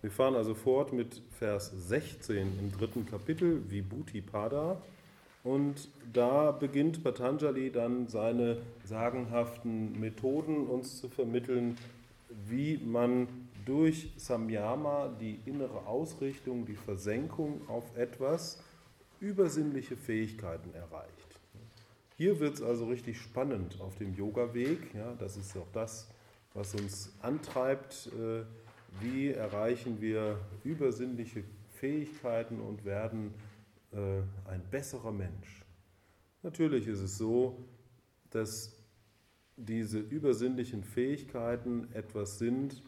Wir fahren also fort mit Vers 16 im dritten Kapitel, Vibhuti Pada. Und da beginnt Patanjali dann seine sagenhaften Methoden uns zu vermitteln, wie man durch Samyama die innere Ausrichtung, die Versenkung auf etwas, übersinnliche Fähigkeiten erreicht. Hier wird es also richtig spannend auf dem Yoga-Weg. Ja, das ist auch das, was uns antreibt. Äh, wie erreichen wir übersinnliche Fähigkeiten und werden äh, ein besserer Mensch? Natürlich ist es so, dass diese übersinnlichen Fähigkeiten etwas sind,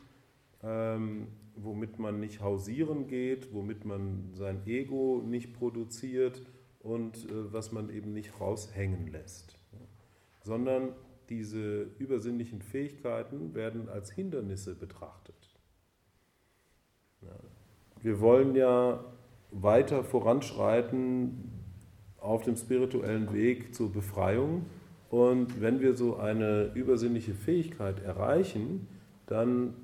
ähm, womit man nicht hausieren geht, womit man sein Ego nicht produziert und äh, was man eben nicht raushängen lässt. Sondern diese übersinnlichen Fähigkeiten werden als Hindernisse betrachtet. Wir wollen ja weiter voranschreiten auf dem spirituellen Weg zur Befreiung. Und wenn wir so eine übersinnliche Fähigkeit erreichen, dann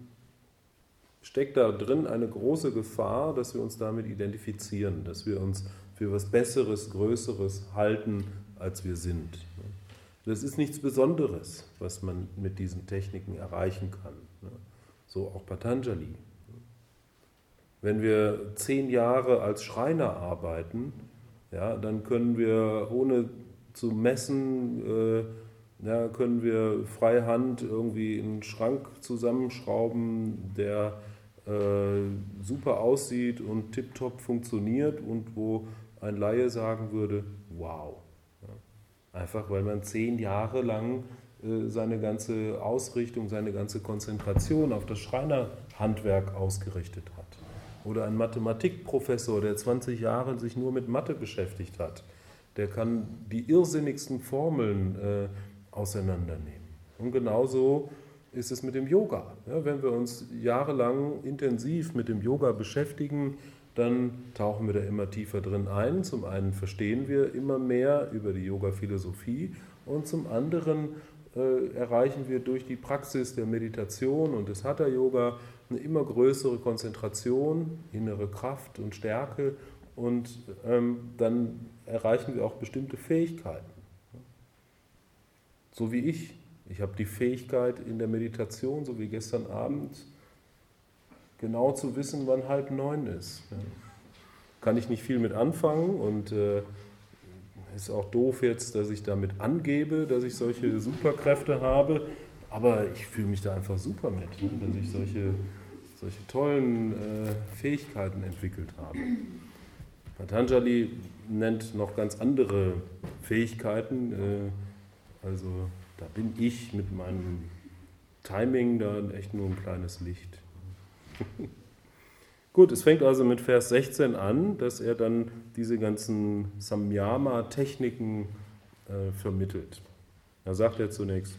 steckt da drin eine große Gefahr, dass wir uns damit identifizieren, dass wir uns für was Besseres, Größeres halten, als wir sind. Das ist nichts Besonderes, was man mit diesen Techniken erreichen kann. So auch Patanjali. Wenn wir zehn Jahre als Schreiner arbeiten, ja, dann können wir ohne zu messen, äh, ja, können wir freihand irgendwie einen Schrank zusammenschrauben, der äh, super aussieht und tiptop funktioniert und wo ein Laie sagen würde, wow. Ja, einfach weil man zehn Jahre lang äh, seine ganze Ausrichtung, seine ganze Konzentration auf das Schreinerhandwerk ausgerichtet hat. Oder ein Mathematikprofessor, der 20 Jahre sich nur mit Mathe beschäftigt hat, der kann die irrsinnigsten Formeln äh, auseinandernehmen. Und genauso ist es mit dem Yoga. Ja, wenn wir uns jahrelang intensiv mit dem Yoga beschäftigen, dann tauchen wir da immer tiefer drin ein. Zum einen verstehen wir immer mehr über die Yoga-Philosophie und zum anderen äh, erreichen wir durch die Praxis der Meditation und des Hatha-Yoga eine immer größere Konzentration, innere Kraft und Stärke und ähm, dann erreichen wir auch bestimmte Fähigkeiten. So wie ich. Ich habe die Fähigkeit in der Meditation, so wie gestern Abend, genau zu wissen, wann halb neun ist. Ja. Kann ich nicht viel mit anfangen und äh, ist auch doof jetzt, dass ich damit angebe, dass ich solche Superkräfte habe. Aber ich fühle mich da einfach super mit, ne? dass ich solche, solche tollen äh, Fähigkeiten entwickelt habe. Patanjali nennt noch ganz andere Fähigkeiten. Äh, also da bin ich mit meinem Timing dann echt nur ein kleines Licht. Gut, es fängt also mit Vers 16 an, dass er dann diese ganzen Samyama-Techniken äh, vermittelt. Da sagt er zunächst,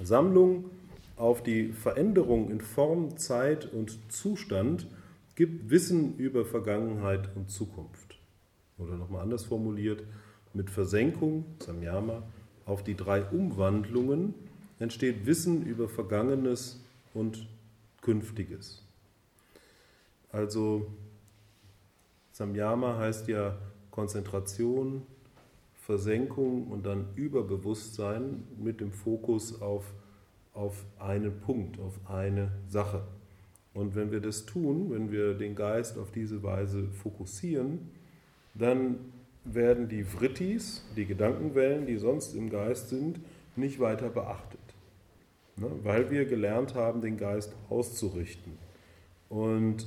Sammlung auf die Veränderung in Form, Zeit und Zustand gibt Wissen über Vergangenheit und Zukunft. Oder nochmal anders formuliert, mit Versenkung, Samyama, auf die drei Umwandlungen entsteht Wissen über Vergangenes und Künftiges. Also Samyama heißt ja Konzentration, Versenkung und dann Überbewusstsein mit dem Fokus auf, auf einen Punkt, auf eine Sache. Und wenn wir das tun, wenn wir den Geist auf diese Weise fokussieren, dann werden die Vrittis, die Gedankenwellen, die sonst im Geist sind, nicht weiter beachtet. Ne? Weil wir gelernt haben, den Geist auszurichten. Und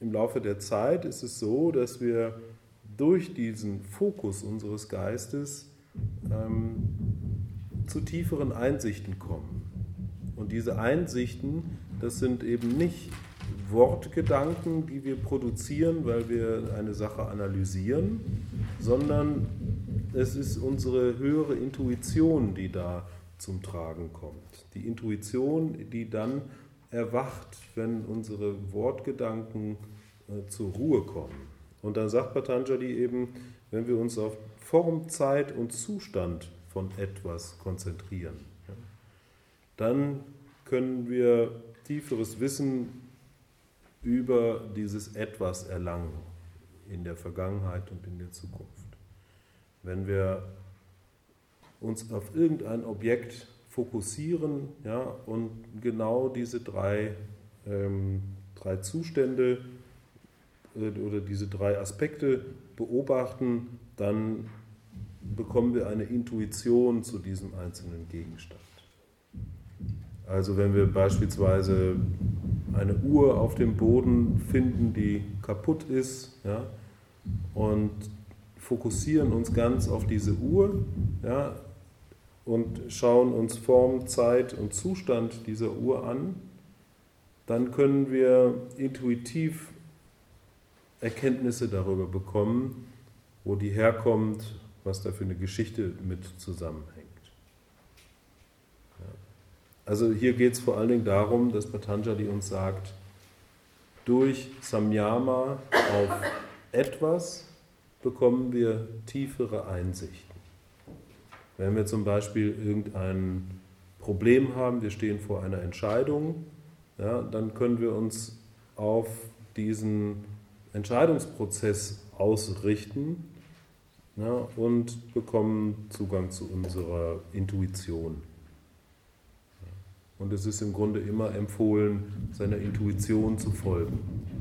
im Laufe der Zeit ist es so, dass wir durch diesen Fokus unseres Geistes ähm, zu tieferen Einsichten kommen. Und diese Einsichten, das sind eben nicht Wortgedanken, die wir produzieren, weil wir eine Sache analysieren, sondern es ist unsere höhere Intuition, die da zum Tragen kommt. Die Intuition, die dann erwacht, wenn unsere Wortgedanken äh, zur Ruhe kommen. Und dann sagt Patanjali eben, wenn wir uns auf Form, Zeit und Zustand von etwas konzentrieren, dann können wir tieferes Wissen über dieses Etwas erlangen in der Vergangenheit und in der Zukunft. Wenn wir uns auf irgendein Objekt fokussieren ja, und genau diese drei, ähm, drei Zustände oder diese drei Aspekte beobachten, dann bekommen wir eine Intuition zu diesem einzelnen Gegenstand. Also wenn wir beispielsweise eine Uhr auf dem Boden finden, die kaputt ist, ja, und fokussieren uns ganz auf diese Uhr ja, und schauen uns Form, Zeit und Zustand dieser Uhr an, dann können wir intuitiv Erkenntnisse darüber bekommen, wo die herkommt, was da für eine Geschichte mit zusammenhängt. Also hier geht es vor allen Dingen darum, dass Patanjali uns sagt, durch Samyama auf etwas bekommen wir tiefere Einsichten. Wenn wir zum Beispiel irgendein Problem haben, wir stehen vor einer Entscheidung, ja, dann können wir uns auf diesen Entscheidungsprozess ausrichten ja, und bekommen Zugang zu unserer Intuition. Und es ist im Grunde immer empfohlen, seiner Intuition zu folgen.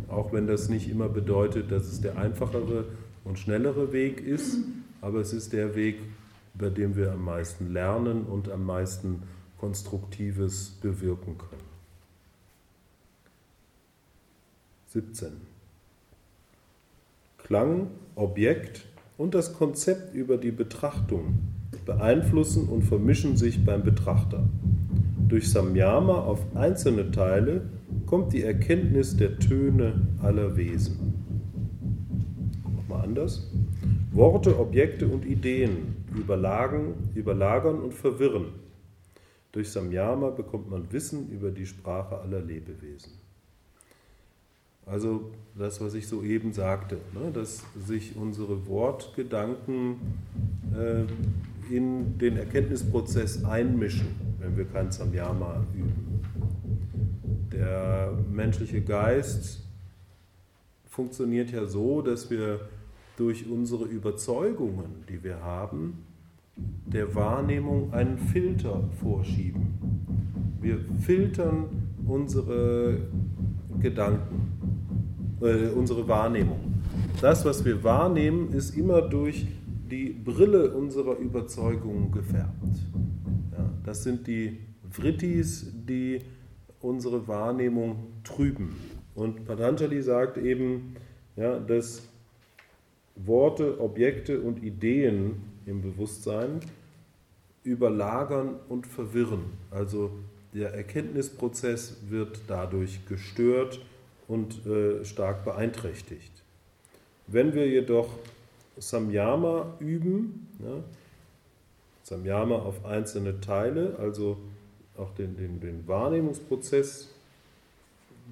Auch wenn das nicht immer bedeutet, dass es der einfachere und schnellere Weg ist, aber es ist der Weg, bei dem wir am meisten lernen und am meisten Konstruktives bewirken können. 17. Klang, Objekt und das Konzept über die Betrachtung beeinflussen und vermischen sich beim Betrachter. Durch Samyama auf einzelne Teile kommt die Erkenntnis der Töne aller Wesen. Nochmal anders. Worte, Objekte und Ideen überlagen, überlagern und verwirren. Durch Samyama bekommt man Wissen über die Sprache aller Lebewesen. Also das, was ich soeben sagte, ne, dass sich unsere Wortgedanken äh, in den Erkenntnisprozess einmischen wenn wir kein Samyama üben. Der menschliche Geist funktioniert ja so, dass wir durch unsere Überzeugungen, die wir haben, der Wahrnehmung einen Filter vorschieben. Wir filtern unsere Gedanken, äh, unsere Wahrnehmung. Das, was wir wahrnehmen, ist immer durch die Brille unserer Überzeugungen gefärbt. Das sind die Vrittis, die unsere Wahrnehmung trüben. Und Patanjali sagt eben, ja, dass Worte, Objekte und Ideen im Bewusstsein überlagern und verwirren. Also der Erkenntnisprozess wird dadurch gestört und äh, stark beeinträchtigt. Wenn wir jedoch Samyama üben, ja, Samyama auf einzelne Teile, also auch den, den, den Wahrnehmungsprozess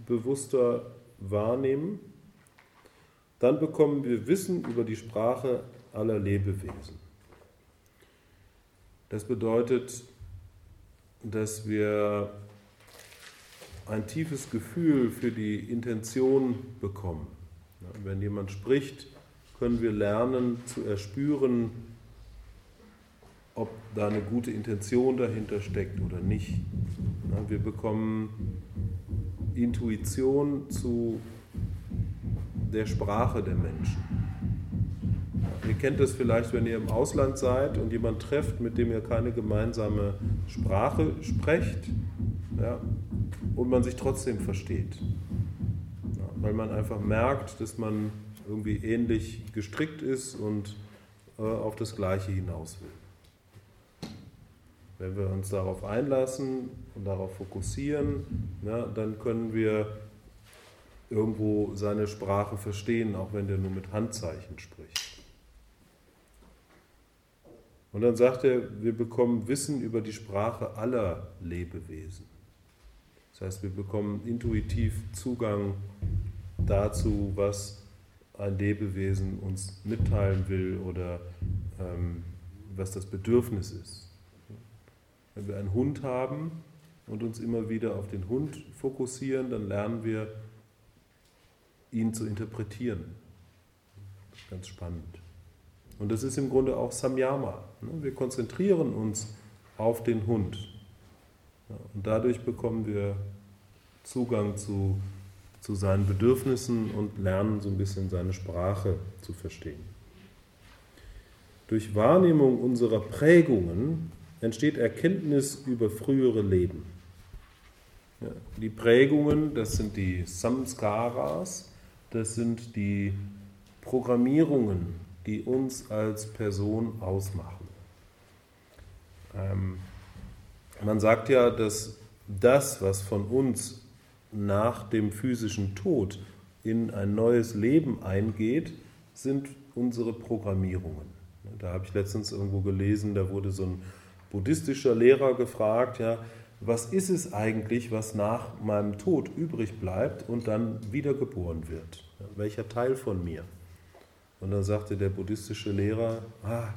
bewusster wahrnehmen, dann bekommen wir Wissen über die Sprache aller Lebewesen. Das bedeutet, dass wir ein tiefes Gefühl für die Intention bekommen. Wenn jemand spricht, können wir lernen zu erspüren, ob da eine gute Intention dahinter steckt oder nicht. Wir bekommen Intuition zu der Sprache der Menschen. Ihr kennt das vielleicht, wenn ihr im Ausland seid und jemand trefft, mit dem ihr keine gemeinsame Sprache sprecht ja, und man sich trotzdem versteht. Ja, weil man einfach merkt, dass man irgendwie ähnlich gestrickt ist und äh, auf das Gleiche hinaus will. Wenn wir uns darauf einlassen und darauf fokussieren, na, dann können wir irgendwo seine Sprache verstehen, auch wenn der nur mit Handzeichen spricht. Und dann sagt er, wir bekommen Wissen über die Sprache aller Lebewesen. Das heißt, wir bekommen intuitiv Zugang dazu, was ein Lebewesen uns mitteilen will oder ähm, was das Bedürfnis ist. Wenn wir einen Hund haben und uns immer wieder auf den Hund fokussieren, dann lernen wir ihn zu interpretieren. Das ist ganz spannend. Und das ist im Grunde auch Samyama. Ne? Wir konzentrieren uns auf den Hund. Und dadurch bekommen wir Zugang zu, zu seinen Bedürfnissen und lernen so ein bisschen seine Sprache zu verstehen. Durch Wahrnehmung unserer Prägungen entsteht Erkenntnis über frühere Leben. Ja, die Prägungen, das sind die Samskaras, das sind die Programmierungen, die uns als Person ausmachen. Ähm, man sagt ja, dass das, was von uns nach dem physischen Tod in ein neues Leben eingeht, sind unsere Programmierungen. Da habe ich letztens irgendwo gelesen, da wurde so ein buddhistischer Lehrer gefragt, ja, was ist es eigentlich, was nach meinem Tod übrig bleibt und dann wiedergeboren wird? Welcher Teil von mir? Und dann sagte der buddhistische Lehrer, ah,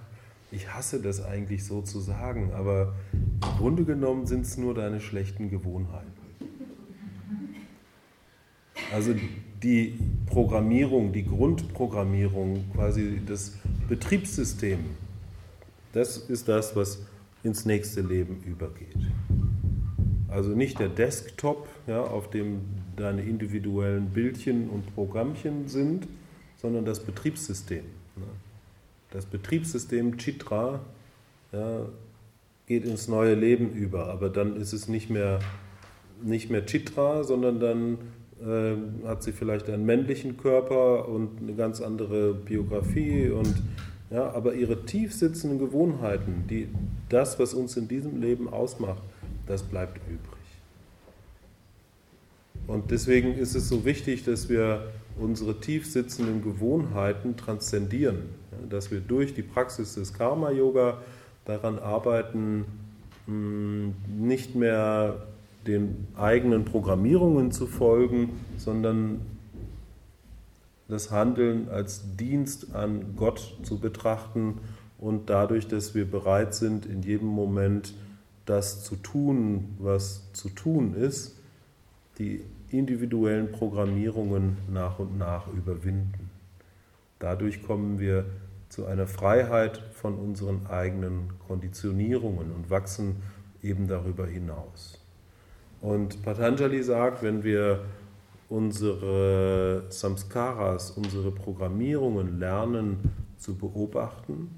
ich hasse das eigentlich so zu sagen, aber im Grunde genommen sind es nur deine schlechten Gewohnheiten. Also die Programmierung, die Grundprogrammierung, quasi das Betriebssystem, das ist das, was ins nächste Leben übergeht. Also nicht der Desktop, ja, auf dem deine individuellen Bildchen und Programmchen sind, sondern das Betriebssystem. Das Betriebssystem Chitra ja, geht ins neue Leben über, aber dann ist es nicht mehr, nicht mehr Chitra, sondern dann äh, hat sie vielleicht einen männlichen Körper und eine ganz andere Biografie und ja, aber ihre tief sitzenden Gewohnheiten, die, das, was uns in diesem Leben ausmacht, das bleibt übrig. Und deswegen ist es so wichtig, dass wir unsere tief sitzenden Gewohnheiten transzendieren, dass wir durch die Praxis des Karma-Yoga daran arbeiten, hm, nicht mehr den eigenen Programmierungen zu folgen, sondern das Handeln als Dienst an Gott zu betrachten und dadurch, dass wir bereit sind, in jedem Moment das zu tun, was zu tun ist, die individuellen Programmierungen nach und nach überwinden. Dadurch kommen wir zu einer Freiheit von unseren eigenen Konditionierungen und wachsen eben darüber hinaus. Und Patanjali sagt, wenn wir unsere Samskaras, unsere Programmierungen lernen zu beobachten,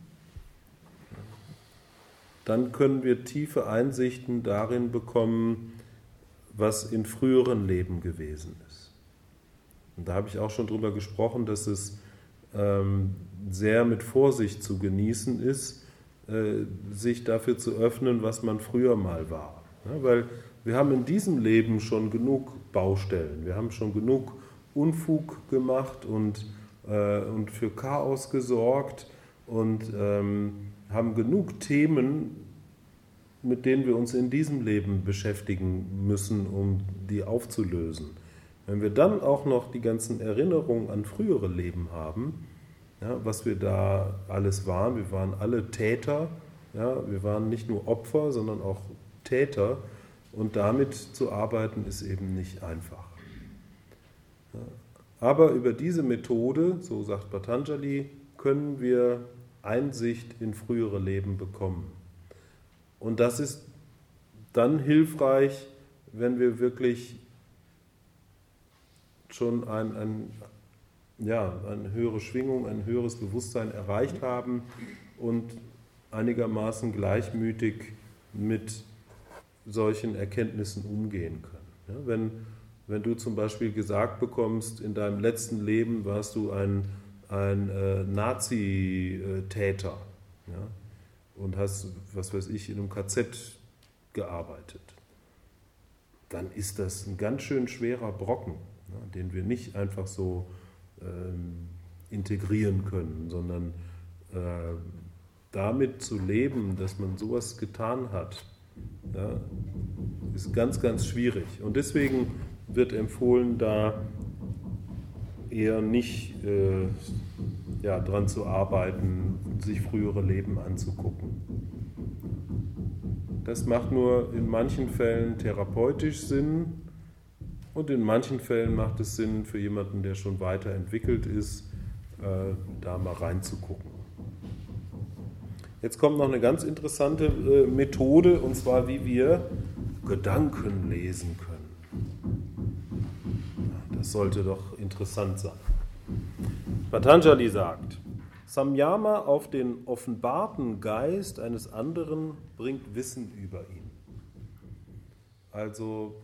dann können wir tiefe Einsichten darin bekommen, was in früheren Leben gewesen ist. Und da habe ich auch schon drüber gesprochen, dass es ähm, sehr mit Vorsicht zu genießen ist, äh, sich dafür zu öffnen, was man früher mal war. Ja, weil wir haben in diesem Leben schon genug Baustellen, wir haben schon genug Unfug gemacht und, äh, und für Chaos gesorgt und ähm, haben genug Themen, mit denen wir uns in diesem Leben beschäftigen müssen, um die aufzulösen. Wenn wir dann auch noch die ganzen Erinnerungen an frühere Leben haben, ja, was wir da alles waren, wir waren alle Täter, ja, wir waren nicht nur Opfer, sondern auch Täter und damit zu arbeiten ist eben nicht einfach. Aber über diese Methode, so sagt Patanjali, können wir Einsicht in frühere Leben bekommen. Und das ist dann hilfreich, wenn wir wirklich schon ein, ein, ja, eine höhere Schwingung, ein höheres Bewusstsein erreicht haben und einigermaßen gleichmütig mit solchen Erkenntnissen umgehen können. Ja, wenn, wenn du zum Beispiel gesagt bekommst, in deinem letzten Leben warst du ein, ein äh, Nazi-Täter ja, und hast, was weiß ich, in einem KZ gearbeitet, dann ist das ein ganz schön schwerer Brocken, ja, den wir nicht einfach so ähm, integrieren können, sondern äh, damit zu leben, dass man sowas getan hat, ja, ist ganz, ganz schwierig. Und deswegen wird empfohlen, da eher nicht äh, ja, dran zu arbeiten, sich frühere Leben anzugucken. Das macht nur in manchen Fällen therapeutisch Sinn Und in manchen Fällen macht es Sinn für jemanden, der schon weiterentwickelt ist, äh, da mal reinzugucken. Jetzt kommt noch eine ganz interessante äh, Methode, und zwar wie wir Gedanken lesen können. Das sollte doch interessant sein. Patanjali sagt, Samyama auf den offenbarten Geist eines anderen bringt Wissen über ihn. Also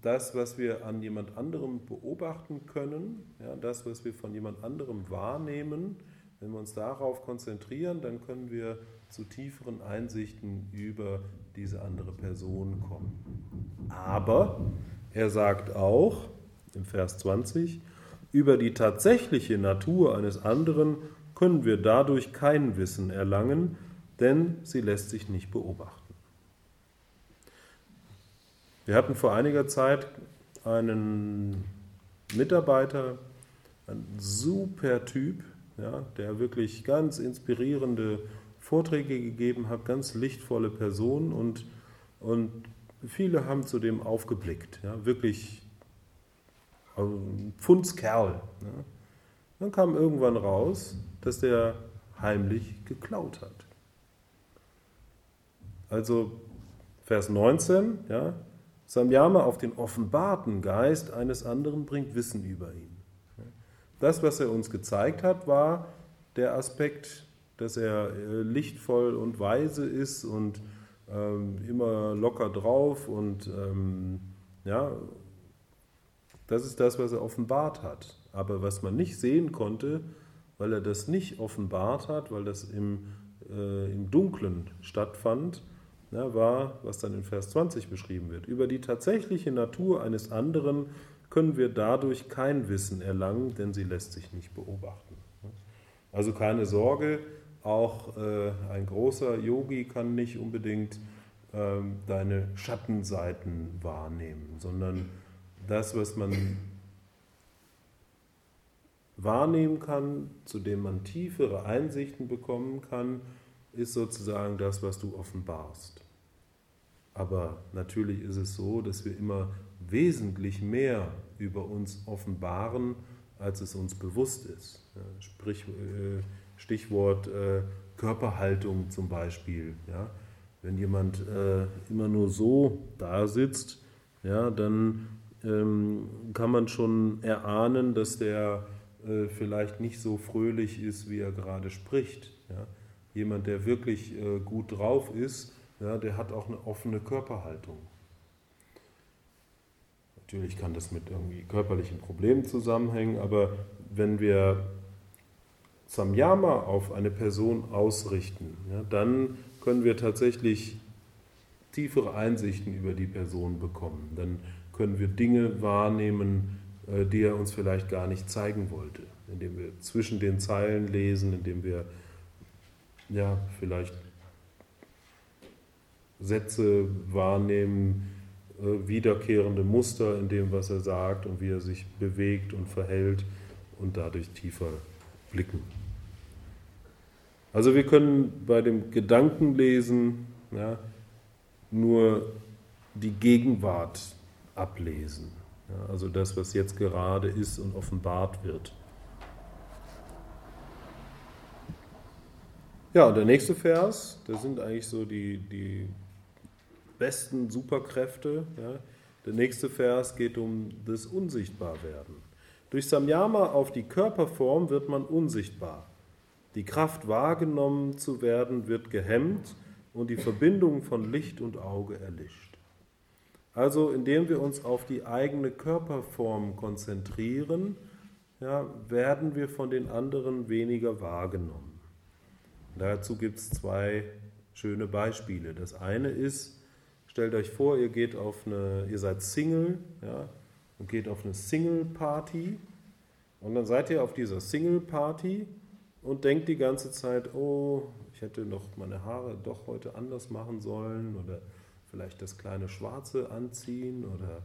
das, was wir an jemand anderem beobachten können, ja, das, was wir von jemand anderem wahrnehmen, wenn wir uns darauf konzentrieren, dann können wir zu tieferen Einsichten über diese andere Person kommen. Aber er sagt auch im Vers 20, über die tatsächliche Natur eines anderen können wir dadurch kein Wissen erlangen, denn sie lässt sich nicht beobachten. Wir hatten vor einiger Zeit einen Mitarbeiter, ein super Typ, ja, der wirklich ganz inspirierende Vorträge gegeben hat, ganz lichtvolle Person und, und viele haben zu dem aufgeblickt. Ja, wirklich also ein Pfundskerl. Ja. Dann kam irgendwann raus, dass der heimlich geklaut hat. Also Vers 19, ja, Samyama auf den offenbarten Geist eines anderen bringt Wissen über ihn. Das, was er uns gezeigt hat, war der Aspekt, dass er äh, lichtvoll und weise ist und ähm, immer locker drauf und ähm, ja, das ist das, was er offenbart hat. Aber was man nicht sehen konnte, weil er das nicht offenbart hat, weil das im, äh, im Dunklen stattfand, ja, war, was dann in Vers 20 beschrieben wird. Über die tatsächliche Natur eines anderen können wir dadurch kein Wissen erlangen, denn sie lässt sich nicht beobachten. Also keine Sorge, auch äh, ein großer Yogi kann nicht unbedingt ähm, deine Schattenseiten wahrnehmen, sondern das, was man wahrnehmen kann, zu dem man tiefere Einsichten bekommen kann, ist sozusagen das, was du offenbarst. Aber natürlich ist es so, dass wir immer wesentlich mehr über uns offenbaren, als es uns bewusst ist. Sprich, äh, Stichwort äh, Körperhaltung zum Beispiel. Wenn jemand äh, immer nur so da sitzt, dann ähm, kann man schon erahnen, dass der vielleicht nicht so fröhlich ist, wie er gerade spricht. Jemand, der wirklich gut drauf ist, der hat auch eine offene Körperhaltung. Natürlich kann das mit irgendwie körperlichen Problemen zusammenhängen, aber wenn wir Samyama auf eine Person ausrichten, ja, dann können wir tatsächlich tiefere Einsichten über die Person bekommen. Dann können wir Dinge wahrnehmen, äh, die er uns vielleicht gar nicht zeigen wollte, indem wir zwischen den Zeilen lesen, indem wir ja vielleicht Sätze wahrnehmen, äh, wiederkehrende Muster in dem, was er sagt und wie er sich bewegt und verhält und dadurch tiefer blicken. Also wir können bei dem Gedankenlesen ja, nur die Gegenwart ablesen. Ja, also das, was jetzt gerade ist und offenbart wird. Ja, und der nächste Vers, das sind eigentlich so die, die besten Superkräfte. Ja. Der nächste Vers geht um das Unsichtbarwerden. Durch Samyama auf die Körperform wird man unsichtbar. Die Kraft wahrgenommen zu werden wird gehemmt und die Verbindung von Licht und Auge erlischt. Also indem wir uns auf die eigene Körperform konzentrieren, ja, werden wir von den anderen weniger wahrgenommen. Dazu gibt es zwei schöne Beispiele. Das eine ist, Stellt euch vor, ihr geht auf eine, ihr seid Single, ja, und geht auf eine Single-Party und dann seid ihr auf dieser Single-Party und denkt die ganze Zeit, oh, ich hätte noch meine Haare doch heute anders machen sollen oder vielleicht das kleine Schwarze anziehen oder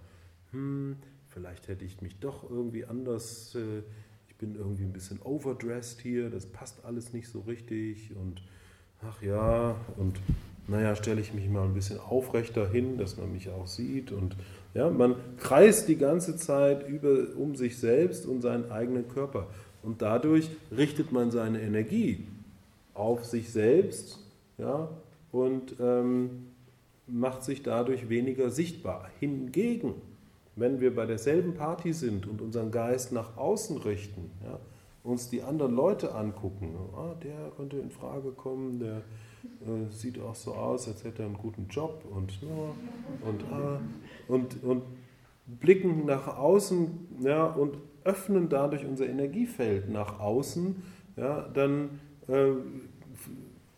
hm, vielleicht hätte ich mich doch irgendwie anders, äh, ich bin irgendwie ein bisschen overdressed hier, das passt alles nicht so richtig und ach ja, und naja, stelle ich mich mal ein bisschen aufrechter hin, dass man mich auch sieht. Und ja, man kreist die ganze Zeit über, um sich selbst und seinen eigenen Körper. Und dadurch richtet man seine Energie auf sich selbst ja, und ähm, macht sich dadurch weniger sichtbar. Hingegen, wenn wir bei derselben Party sind und unseren Geist nach außen richten, ja, uns die anderen Leute angucken, ah, der könnte in Frage kommen, der äh, sieht auch so aus, als hätte er einen guten Job und, ja, und, ah, und, und blicken nach außen ja, und öffnen dadurch unser Energiefeld nach außen, ja, dann äh,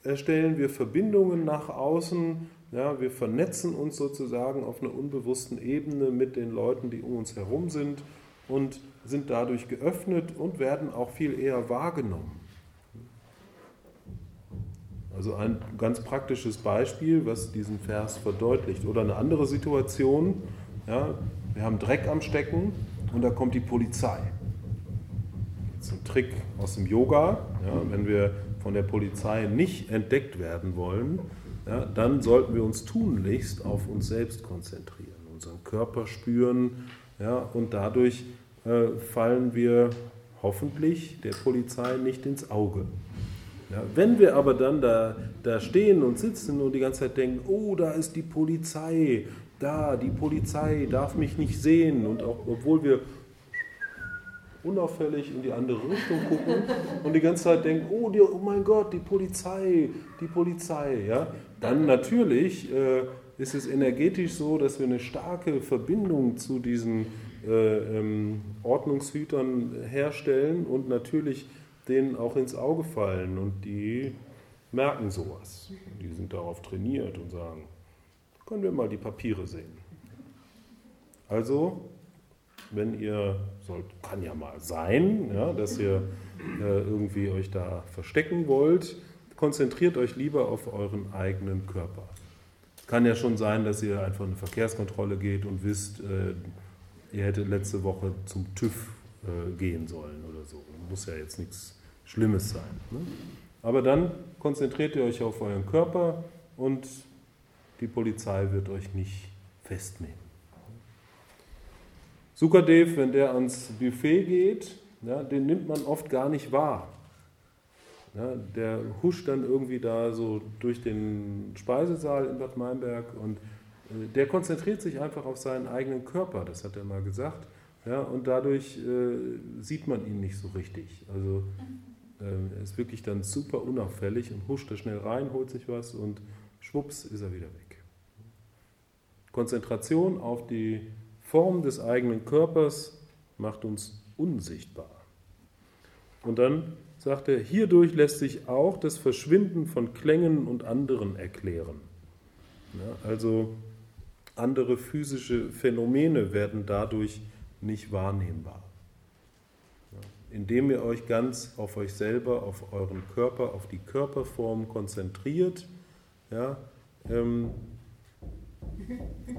erstellen wir Verbindungen nach außen, ja, wir vernetzen uns sozusagen auf einer unbewussten Ebene mit den Leuten, die um uns herum sind und sind dadurch geöffnet und werden auch viel eher wahrgenommen. Also ein ganz praktisches Beispiel, was diesen Vers verdeutlicht. Oder eine andere Situation, ja, wir haben Dreck am Stecken und da kommt die Polizei. Das ist ein Trick aus dem Yoga. Ja, wenn wir von der Polizei nicht entdeckt werden wollen, ja, dann sollten wir uns tunlichst auf uns selbst konzentrieren, unseren Körper spüren ja, und dadurch äh, fallen wir hoffentlich der Polizei nicht ins Auge. Ja, wenn wir aber dann da, da stehen und sitzen und die ganze Zeit denken, oh, da ist die Polizei, da, die Polizei darf mich nicht sehen und auch obwohl wir unauffällig in die andere Richtung gucken und die ganze Zeit denken, oh, die, oh mein Gott, die Polizei, die Polizei, ja, dann natürlich äh, ist es energetisch so, dass wir eine starke Verbindung zu diesen äh, ähm, Ordnungshütern herstellen und natürlich denen auch ins Auge fallen und die merken sowas. Die sind darauf trainiert und sagen, können wir mal die Papiere sehen. Also wenn ihr, sollt, kann ja mal sein, ja, dass ihr äh, irgendwie euch da verstecken wollt, konzentriert euch lieber auf euren eigenen Körper. Kann ja schon sein, dass ihr einfach in eine Verkehrskontrolle geht und wisst, äh, ihr hättet letzte Woche zum TÜV äh, gehen sollen oder so. Muss ja jetzt nichts Schlimmes sein. Ne? Aber dann konzentriert ihr euch auf euren Körper und die Polizei wird euch nicht festnehmen. Sukadev, wenn der ans Buffet geht, ja, den nimmt man oft gar nicht wahr. Ja, der huscht dann irgendwie da so durch den Speisesaal in Bad Meinberg und äh, der konzentriert sich einfach auf seinen eigenen Körper, das hat er mal gesagt. Ja, und dadurch äh, sieht man ihn nicht so richtig. Also äh, er ist wirklich dann super unauffällig und huscht da schnell rein, holt sich was und schwupps ist er wieder weg. Konzentration auf die Form des eigenen Körpers macht uns unsichtbar. Und dann sagt er, hierdurch lässt sich auch das Verschwinden von Klängen und anderen erklären. Ja, also andere physische Phänomene werden dadurch nicht wahrnehmbar. Ja, indem ihr euch ganz auf euch selber, auf euren Körper, auf die Körperform konzentriert, ja, ähm,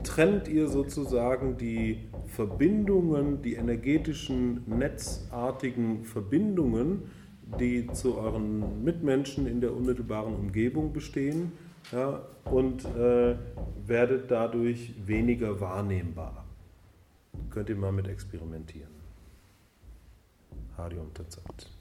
trennt ihr sozusagen die Verbindungen, die energetischen, netzartigen Verbindungen, die zu euren Mitmenschen in der unmittelbaren Umgebung bestehen ja, und äh, werdet dadurch weniger wahrnehmbar. Könnt ihr mal mit experimentieren. Harium Tatsat.